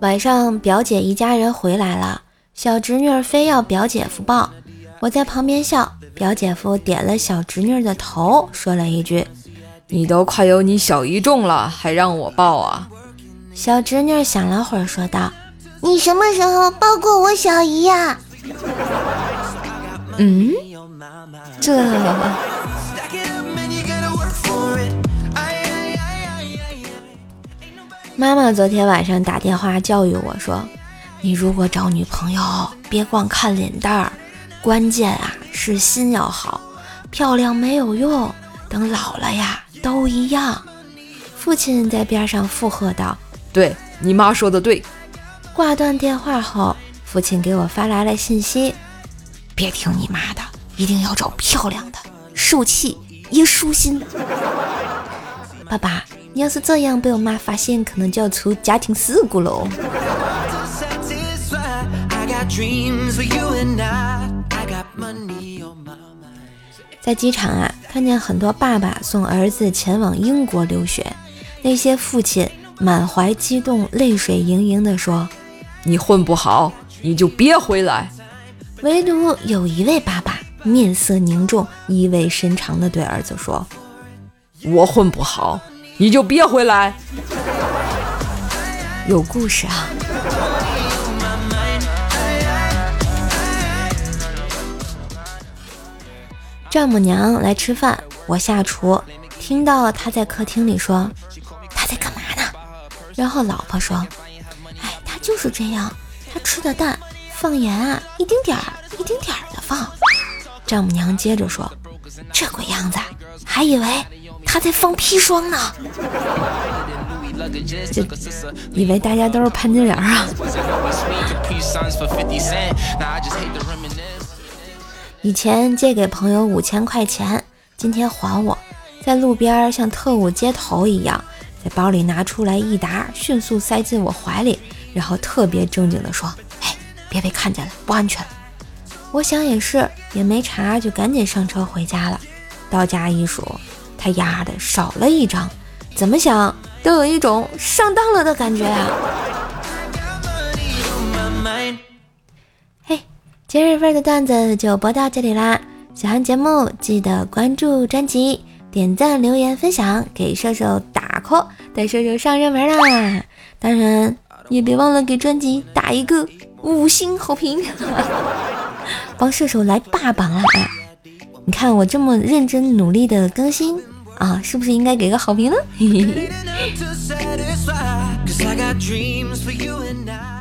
晚上表姐一家人回来了，小侄女非要表姐夫抱，我在旁边笑。表姐夫点了小侄女的头，说了一句：“你都快有你小姨重了，还让我抱啊？”小侄女想了会儿，说道：“你什么时候抱过我小姨呀？”嗯，这。妈妈昨天晚上打电话教育我说：“你如果找女朋友，别光看脸蛋儿，关键啊是心要好，漂亮没有用，等老了呀都一样。”父亲在边上附和道：“对你妈说的对。”挂断电话后，父亲给我发来了信息：“别听你妈的，一定要找漂亮的，受气也舒心。”爸爸。你要是这样被我妈发现，可能就要出家庭事故喽。在机场啊，看见很多爸爸送儿子前往英国留学，那些父亲满怀激动，泪水盈盈地说：“你混不好，你就别回来。”唯独有一位爸爸面色凝重，意味深长地对儿子说：“我混不好。”你就别回来，有故事啊！丈母娘来吃饭，我下厨，听到她在客厅里说：“她在干嘛呢？”然后老婆说：“哎，他就是这样，他吃的淡放盐啊，一丁点儿一丁点儿的放。”丈母娘接着说：“这鬼样子，还以为……”他在放砒霜呢，以为大家都是潘金莲啊。以前借给朋友五千块钱，今天还我，在路边像特务接头一样，在包里拿出来一沓，迅速塞进我怀里，然后特别正经地说：“哎，别被看见了，不安全。”我想也是，也没查，就赶紧上车回家了。到家一数。他丫的少了一张，怎么想都有一种上当了的感觉啊！嘿，今日份的段子就播到这里啦！喜欢节目记得关注专辑、点赞、留言、分享，给射手打 call，带射手上热门啦！当然也别忘了给专辑打一个五星好评，帮射手来霸榜啊！你看我这么认真努力的更新啊，是不是应该给个好评呢？